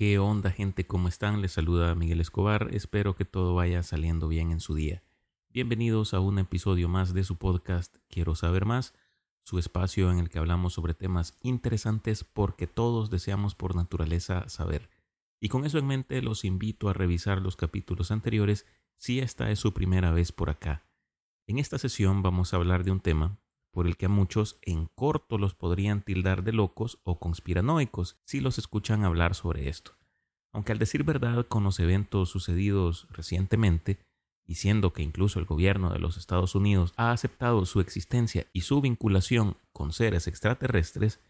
¿Qué onda gente? ¿Cómo están? Les saluda Miguel Escobar. Espero que todo vaya saliendo bien en su día. Bienvenidos a un episodio más de su podcast Quiero saber más, su espacio en el que hablamos sobre temas interesantes porque todos deseamos por naturaleza saber. Y con eso en mente los invito a revisar los capítulos anteriores si esta es su primera vez por acá. En esta sesión vamos a hablar de un tema por el que a muchos en corto los podrían tildar de locos o conspiranoicos si los escuchan hablar sobre esto. Aunque al decir verdad con los eventos sucedidos recientemente, y siendo que incluso el gobierno de los Estados Unidos ha aceptado su existencia y su vinculación con seres extraterrestres,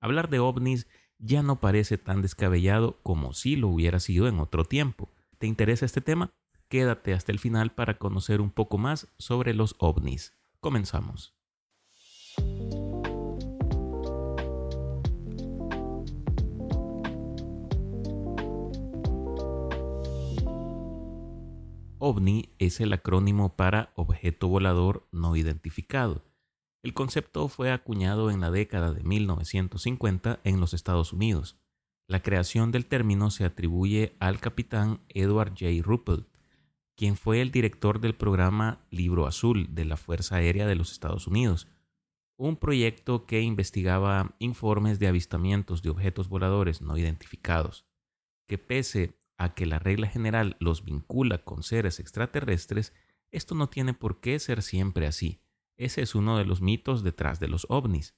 hablar de ovnis ya no parece tan descabellado como si lo hubiera sido en otro tiempo. ¿Te interesa este tema? Quédate hasta el final para conocer un poco más sobre los ovnis. Comenzamos. OVNI es el acrónimo para Objeto Volador No Identificado. El concepto fue acuñado en la década de 1950 en los Estados Unidos. La creación del término se atribuye al capitán Edward J. Ruppelt, quien fue el director del programa Libro Azul de la Fuerza Aérea de los Estados Unidos, un proyecto que investigaba informes de avistamientos de objetos voladores no identificados, que pese a que la regla general los vincula con seres extraterrestres, esto no tiene por qué ser siempre así. Ese es uno de los mitos detrás de los ovnis.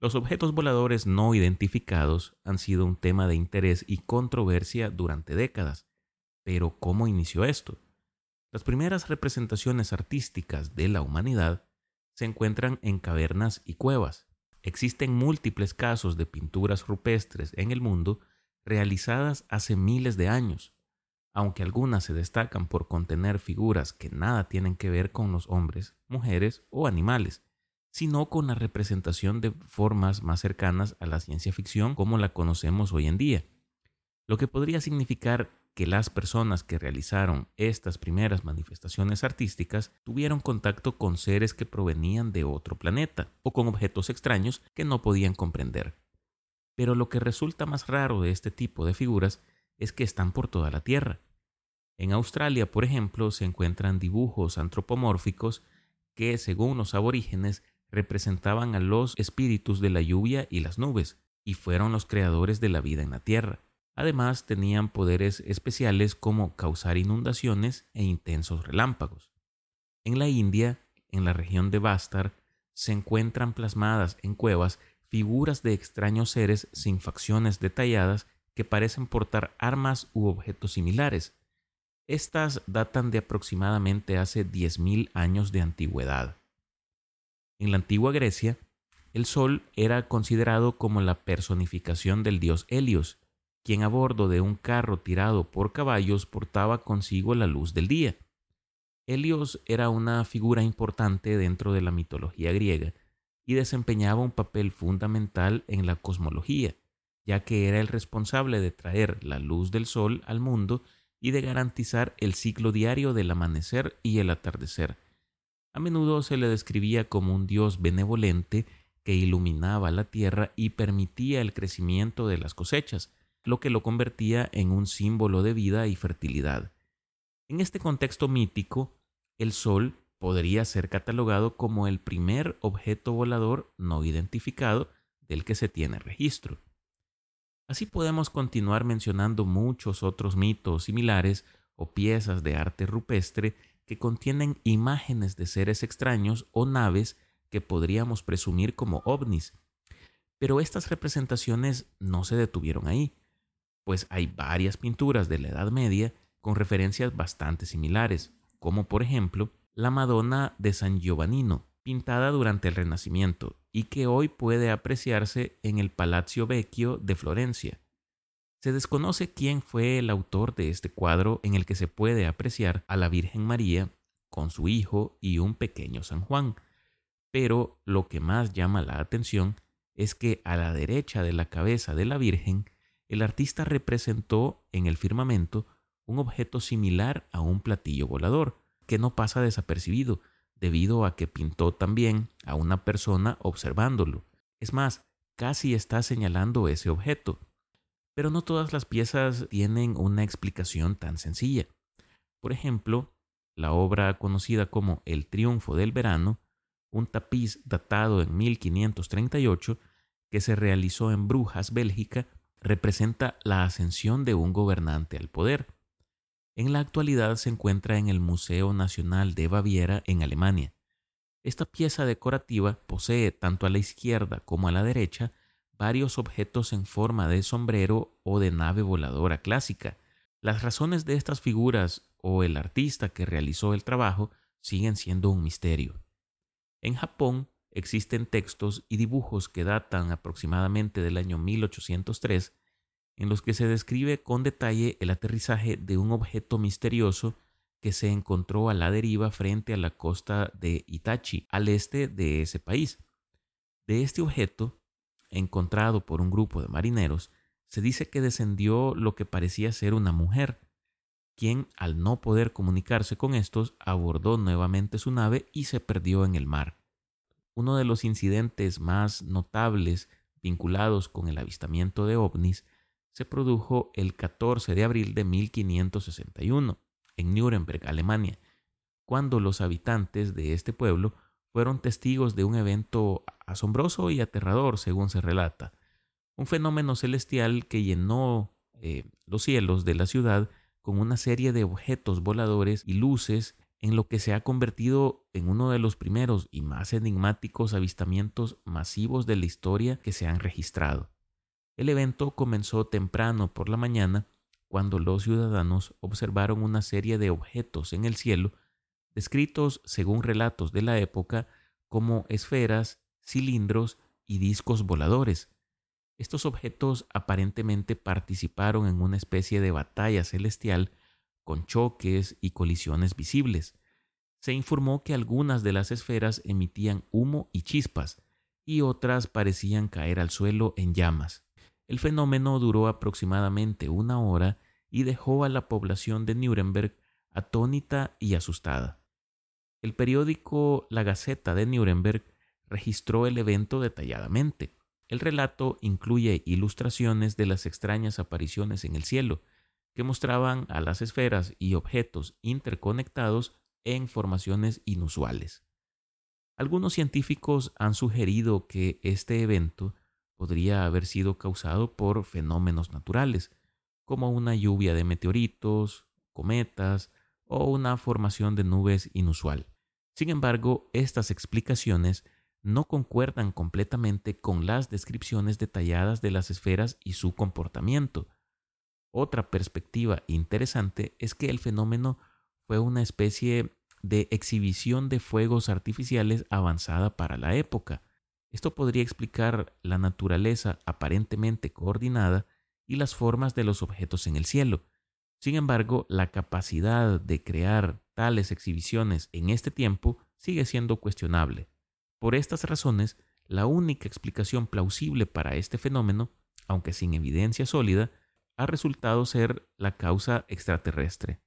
Los objetos voladores no identificados han sido un tema de interés y controversia durante décadas. Pero ¿cómo inició esto? Las primeras representaciones artísticas de la humanidad se encuentran en cavernas y cuevas. Existen múltiples casos de pinturas rupestres en el mundo realizadas hace miles de años, aunque algunas se destacan por contener figuras que nada tienen que ver con los hombres, mujeres o animales, sino con la representación de formas más cercanas a la ciencia ficción como la conocemos hoy en día, lo que podría significar que las personas que realizaron estas primeras manifestaciones artísticas tuvieron contacto con seres que provenían de otro planeta o con objetos extraños que no podían comprender. Pero lo que resulta más raro de este tipo de figuras es que están por toda la Tierra. En Australia, por ejemplo, se encuentran dibujos antropomórficos que, según los aborígenes, representaban a los espíritus de la lluvia y las nubes, y fueron los creadores de la vida en la Tierra. Además, tenían poderes especiales como causar inundaciones e intensos relámpagos. En la India, en la región de Bastar, se encuentran plasmadas en cuevas figuras de extraños seres sin facciones detalladas que parecen portar armas u objetos similares. Estas datan de aproximadamente hace 10.000 años de antigüedad. En la antigua Grecia, el sol era considerado como la personificación del dios Helios, quien a bordo de un carro tirado por caballos portaba consigo la luz del día. Helios era una figura importante dentro de la mitología griega, y desempeñaba un papel fundamental en la cosmología, ya que era el responsable de traer la luz del sol al mundo y de garantizar el ciclo diario del amanecer y el atardecer. A menudo se le describía como un dios benevolente que iluminaba la tierra y permitía el crecimiento de las cosechas, lo que lo convertía en un símbolo de vida y fertilidad. En este contexto mítico, el sol podría ser catalogado como el primer objeto volador no identificado del que se tiene registro. Así podemos continuar mencionando muchos otros mitos similares o piezas de arte rupestre que contienen imágenes de seres extraños o naves que podríamos presumir como ovnis. Pero estas representaciones no se detuvieron ahí, pues hay varias pinturas de la Edad Media con referencias bastante similares, como por ejemplo la Madonna de San Giovannino, pintada durante el Renacimiento y que hoy puede apreciarse en el Palazzo Vecchio de Florencia. Se desconoce quién fue el autor de este cuadro en el que se puede apreciar a la Virgen María con su hijo y un pequeño San Juan, pero lo que más llama la atención es que a la derecha de la cabeza de la Virgen, el artista representó en el firmamento un objeto similar a un platillo volador, que no pasa desapercibido, debido a que pintó también a una persona observándolo. Es más, casi está señalando ese objeto. Pero no todas las piezas tienen una explicación tan sencilla. Por ejemplo, la obra conocida como El Triunfo del Verano, un tapiz datado en 1538 que se realizó en Brujas, Bélgica, representa la ascensión de un gobernante al poder. En la actualidad se encuentra en el Museo Nacional de Baviera en Alemania. Esta pieza decorativa posee tanto a la izquierda como a la derecha varios objetos en forma de sombrero o de nave voladora clásica. Las razones de estas figuras o el artista que realizó el trabajo siguen siendo un misterio. En Japón existen textos y dibujos que datan aproximadamente del año 1803 en los que se describe con detalle el aterrizaje de un objeto misterioso que se encontró a la deriva frente a la costa de Itachi, al este de ese país. De este objeto, encontrado por un grupo de marineros, se dice que descendió lo que parecía ser una mujer, quien, al no poder comunicarse con estos, abordó nuevamente su nave y se perdió en el mar. Uno de los incidentes más notables vinculados con el avistamiento de ovnis se produjo el 14 de abril de 1561 en Nuremberg, Alemania, cuando los habitantes de este pueblo fueron testigos de un evento asombroso y aterrador, según se relata. Un fenómeno celestial que llenó eh, los cielos de la ciudad con una serie de objetos voladores y luces en lo que se ha convertido en uno de los primeros y más enigmáticos avistamientos masivos de la historia que se han registrado. El evento comenzó temprano por la mañana cuando los ciudadanos observaron una serie de objetos en el cielo descritos según relatos de la época como esferas, cilindros y discos voladores. Estos objetos aparentemente participaron en una especie de batalla celestial con choques y colisiones visibles. Se informó que algunas de las esferas emitían humo y chispas, y otras parecían caer al suelo en llamas. El fenómeno duró aproximadamente una hora y dejó a la población de Nuremberg atónita y asustada. El periódico La Gaceta de Nuremberg registró el evento detalladamente. El relato incluye ilustraciones de las extrañas apariciones en el cielo, que mostraban a las esferas y objetos interconectados en formaciones inusuales. Algunos científicos han sugerido que este evento podría haber sido causado por fenómenos naturales, como una lluvia de meteoritos, cometas o una formación de nubes inusual. Sin embargo, estas explicaciones no concuerdan completamente con las descripciones detalladas de las esferas y su comportamiento. Otra perspectiva interesante es que el fenómeno fue una especie de exhibición de fuegos artificiales avanzada para la época, esto podría explicar la naturaleza aparentemente coordinada y las formas de los objetos en el cielo. Sin embargo, la capacidad de crear tales exhibiciones en este tiempo sigue siendo cuestionable. Por estas razones, la única explicación plausible para este fenómeno, aunque sin evidencia sólida, ha resultado ser la causa extraterrestre.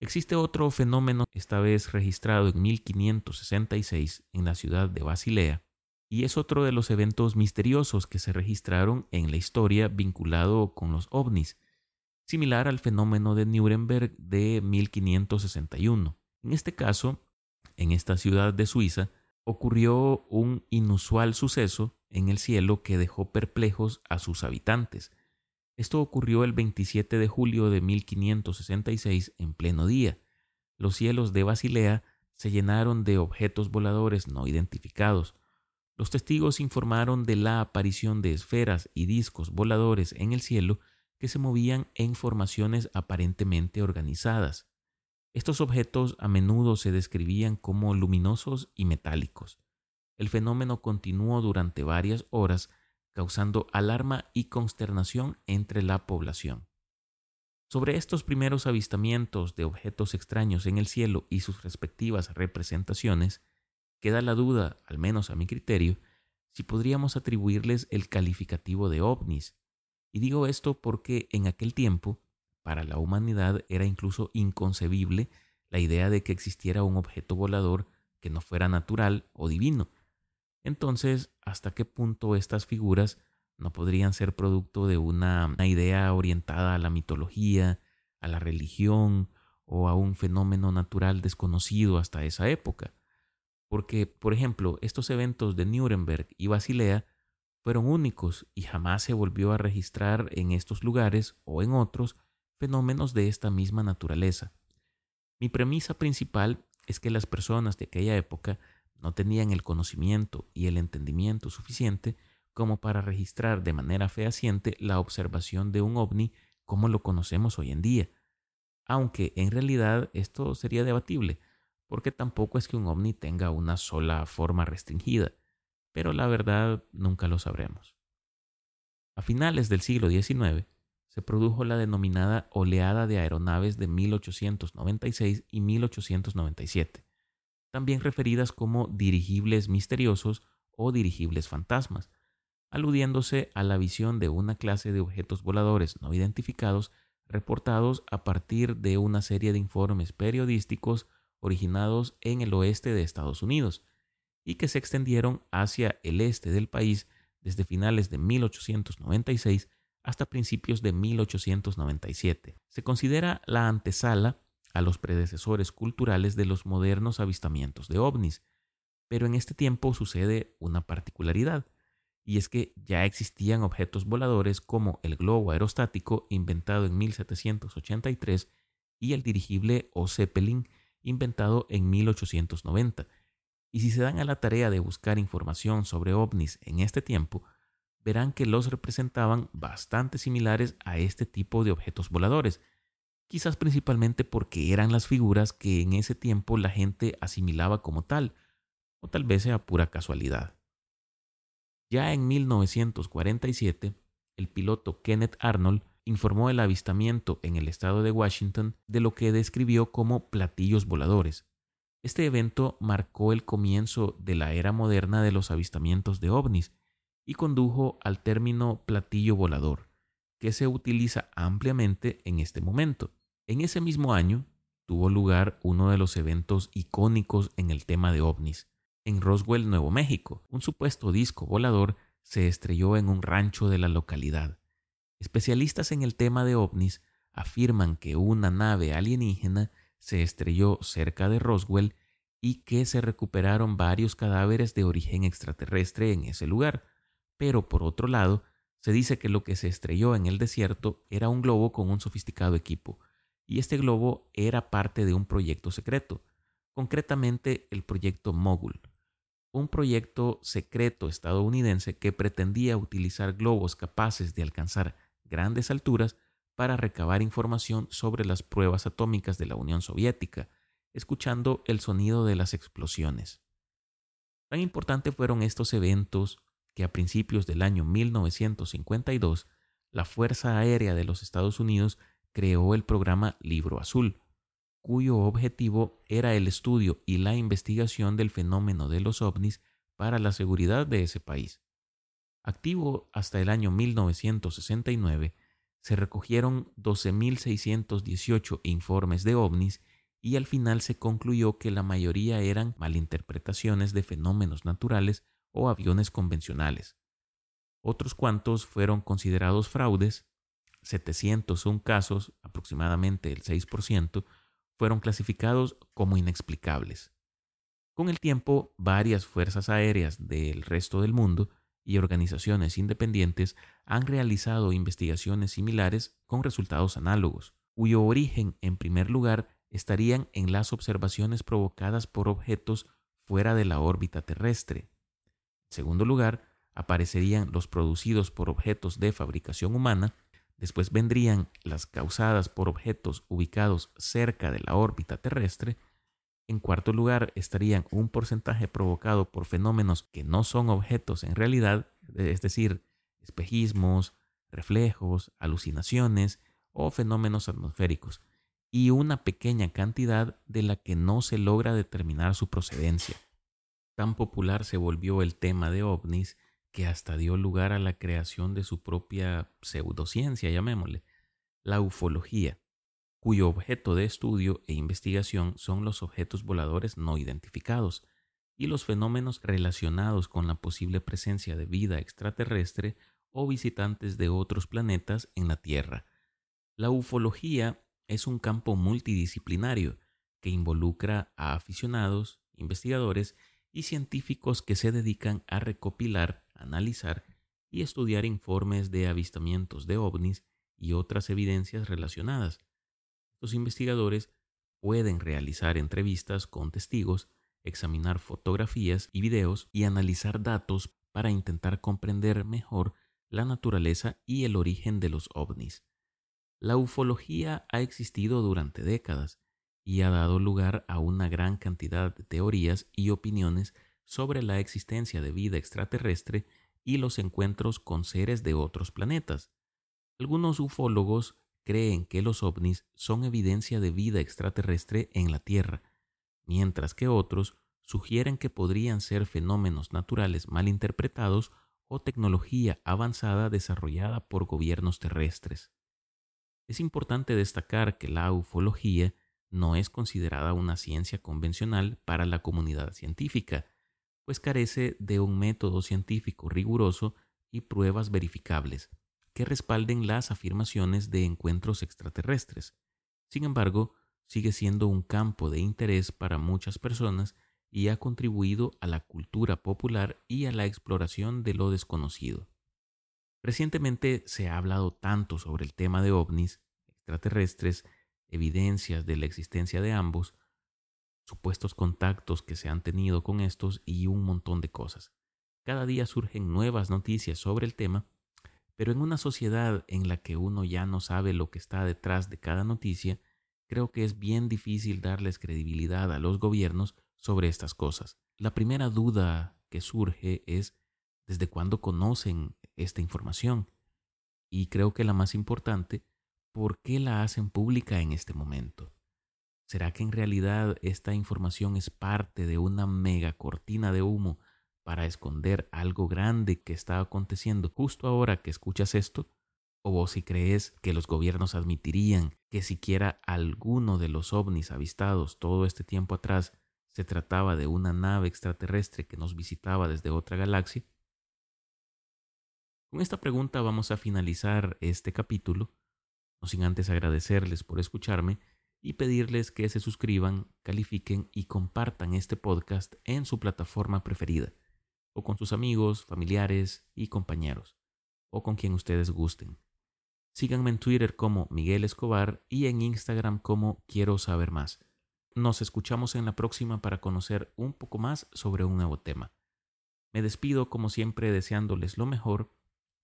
Existe otro fenómeno, esta vez registrado en 1566 en la ciudad de Basilea, y es otro de los eventos misteriosos que se registraron en la historia vinculado con los ovnis, similar al fenómeno de Nuremberg de 1561. En este caso, en esta ciudad de Suiza, ocurrió un inusual suceso en el cielo que dejó perplejos a sus habitantes. Esto ocurrió el 27 de julio de 1566 en pleno día. Los cielos de Basilea se llenaron de objetos voladores no identificados, los testigos informaron de la aparición de esferas y discos voladores en el cielo que se movían en formaciones aparentemente organizadas. Estos objetos a menudo se describían como luminosos y metálicos. El fenómeno continuó durante varias horas, causando alarma y consternación entre la población. Sobre estos primeros avistamientos de objetos extraños en el cielo y sus respectivas representaciones, Queda la duda, al menos a mi criterio, si podríamos atribuirles el calificativo de ovnis. Y digo esto porque en aquel tiempo, para la humanidad era incluso inconcebible la idea de que existiera un objeto volador que no fuera natural o divino. Entonces, ¿hasta qué punto estas figuras no podrían ser producto de una, idea orientada a la mitología, a la religión o a un fenómeno natural desconocido hasta esa época. Porque, por ejemplo, estos eventos de Nuremberg y Basilea fueron únicos y jamás se volvió a registrar en estos lugares o en otros fenómenos de esta misma naturaleza. Mi premisa principal es que las personas de aquella época no tenían el conocimiento y el entendimiento suficiente como para registrar de manera fehaciente la observación de un ovni como lo conocemos hoy en día, aunque en realidad esto sería debatible, porque tampoco es que un ovni tenga una sola forma restringida, pero la verdad nunca lo sabremos. A finales del siglo XIX se produjo la denominada oleada de aeronaves de 1896 y 1897, también referidas como dirigibles misteriosos o dirigibles fantasmas, aludiéndose a la visión de una clase de objetos voladores no identificados reportados a partir de una serie de informes periodísticos originados en el oeste de Estados Unidos y que se extendieron hacia el este del país desde finales de 1896 hasta principios de 1897. Se considera la antesala a los predecesores culturales de los modernos avistamientos de ovnis, pero en este tiempo sucede una particularidad y es que ya existían objetos voladores como el globo aerostático inventado en 1783 y el dirigible o Zeppelin inventado en 1890. Y si se dan a la tarea de buscar información sobre ovnis en este tiempo, verán que los representaban bastante similares a este tipo de objetos voladores, quizás principalmente porque eran las figuras que en ese tiempo la gente asimilaba como tal, o tal vez sea pura casualidad. Ya en 1947, el piloto Kenneth Arnold informó el avistamiento en el estado de Washington de lo que describió como platillos voladores. Este evento marcó el comienzo de la era moderna de los avistamientos de ovnis y condujo al término platillo volador, que se utiliza ampliamente en este momento. En ese mismo año tuvo lugar uno de los eventos icónicos en el tema de ovnis, en Roswell, Nuevo México. Un supuesto disco volador se estrelló en un rancho de la localidad. Especialistas en el tema de ovnis afirman que una nave alienígena se estrelló cerca de Roswell y que se recuperaron varios cadáveres de origen extraterrestre en ese lugar. Pero por otro lado, se dice que lo que se estrelló en el desierto era un globo con un sofisticado equipo, y este globo era parte de un proyecto secreto, concretamente el proyecto Mogul, un proyecto secreto estadounidense que pretendía utilizar globos capaces de alcanzar grandes alturas para recabar información sobre las pruebas atómicas de la Unión Soviética, escuchando el sonido de las explosiones. Tan importante fueron estos eventos que a principios del año 1952 la Fuerza Aérea de los Estados Unidos creó el programa Libro Azul, cuyo objetivo era el estudio y la investigación del fenómeno de los ovnis para la seguridad de ese país. Activo hasta el año 1969, se recogieron 12.618 informes de ovnis y al final se concluyó que la mayoría eran malinterpretaciones de fenómenos naturales o aviones convencionales. Otros cuantos fueron considerados fraudes, 701 casos, aproximadamente el 6%, fueron clasificados como inexplicables. Con el tiempo, varias fuerzas aéreas del resto del mundo y organizaciones independientes han realizado investigaciones similares con resultados análogos, cuyo origen, en primer lugar, estarían en las observaciones provocadas por objetos fuera de la órbita terrestre. En segundo lugar, aparecerían los producidos por objetos de fabricación humana Después vendrían las causadas por objetos ubicados cerca de la órbita terrestre. En cuarto lugar estarían un porcentaje provocado por fenómenos que no son objetos en realidad, es decir, espejismos, reflejos, alucinaciones o fenómenos atmosféricos, y una pequeña cantidad de la que no se logra determinar su procedencia. Tan popular se volvió el tema de ovnis que hasta dio lugar a la creación de su propia pseudociencia, llamémosle, la ufología, cuyo objeto de estudio e investigación son los objetos voladores no identificados y los fenómenos relacionados con la posible presencia de vida extraterrestre o visitantes de otros planetas en la Tierra. La ufología es un campo multidisciplinario que involucra a aficionados, investigadores y científicos que se dedican a recopilar, analizar y estudiar informes de avistamientos de ovnis y otras evidencias relacionadas. Los investigadores pueden realizar entrevistas con testigos, examinar fotografías y videos y analizar datos para intentar comprender mejor la naturaleza y el origen de los ovnis. La ufología ha existido durante décadas y ha dado lugar a una gran cantidad de teorías y opiniones sobre la existencia de vida extraterrestre y los encuentros con seres de otros planetas. Algunos ufólogos creen que los ovnis son evidencia de vida extraterrestre en la Tierra, mientras que otros sugieren que podrían ser fenómenos naturales mal interpretados o tecnología avanzada desarrollada por gobiernos terrestres. Es importante destacar que la ufología no es considerada una ciencia convencional para la comunidad científica, pues carece de un método científico riguroso y pruebas verificables que respalden las afirmaciones de encuentros extraterrestres. Sin embargo, sigue siendo un campo de interés para muchas personas y ha contribuido a la cultura popular y a la exploración de lo desconocido. Recientemente se ha hablado tanto sobre el tema de ovnis, extraterrestres, evidencias de la existencia de ambos, supuestos contactos que se han tenido con estos y un montón de cosas. Cada día surgen nuevas noticias sobre el tema, pero en una sociedad en la que uno ya no sabe lo que está detrás de cada noticia, creo que es bien difícil darles credibilidad a los gobiernos sobre estas cosas. La primera duda que surge es desde cuándo conocen esta información. Y creo que la más importante, ¿por qué la hacen pública en este momento? ¿Será que en realidad esta información es parte de una mega cortina de humo para esconder algo grande que está aconteciendo justo ahora que escuchas esto? ¿O vos si crees que los gobiernos admitirían que siquiera alguno de los ovnis avistados todo este tiempo atrás se trataba de una nave extraterrestre que nos visitaba desde otra galaxia? Con esta pregunta vamos a finalizar este capítulo, no sin antes agradecerles por escucharme y pedirles que se suscriban, califiquen y compartan este podcast en su plataforma preferida, con sus amigos, familiares y compañeros, o con quien ustedes gusten. Síganme en Twitter como Miguel Escobar y en Instagram como Quiero Saber Más. Nos escuchamos en la próxima para conocer un poco más sobre un nuevo tema. Me despido como siempre deseándoles lo mejor,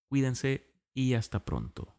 cuídense y hasta pronto.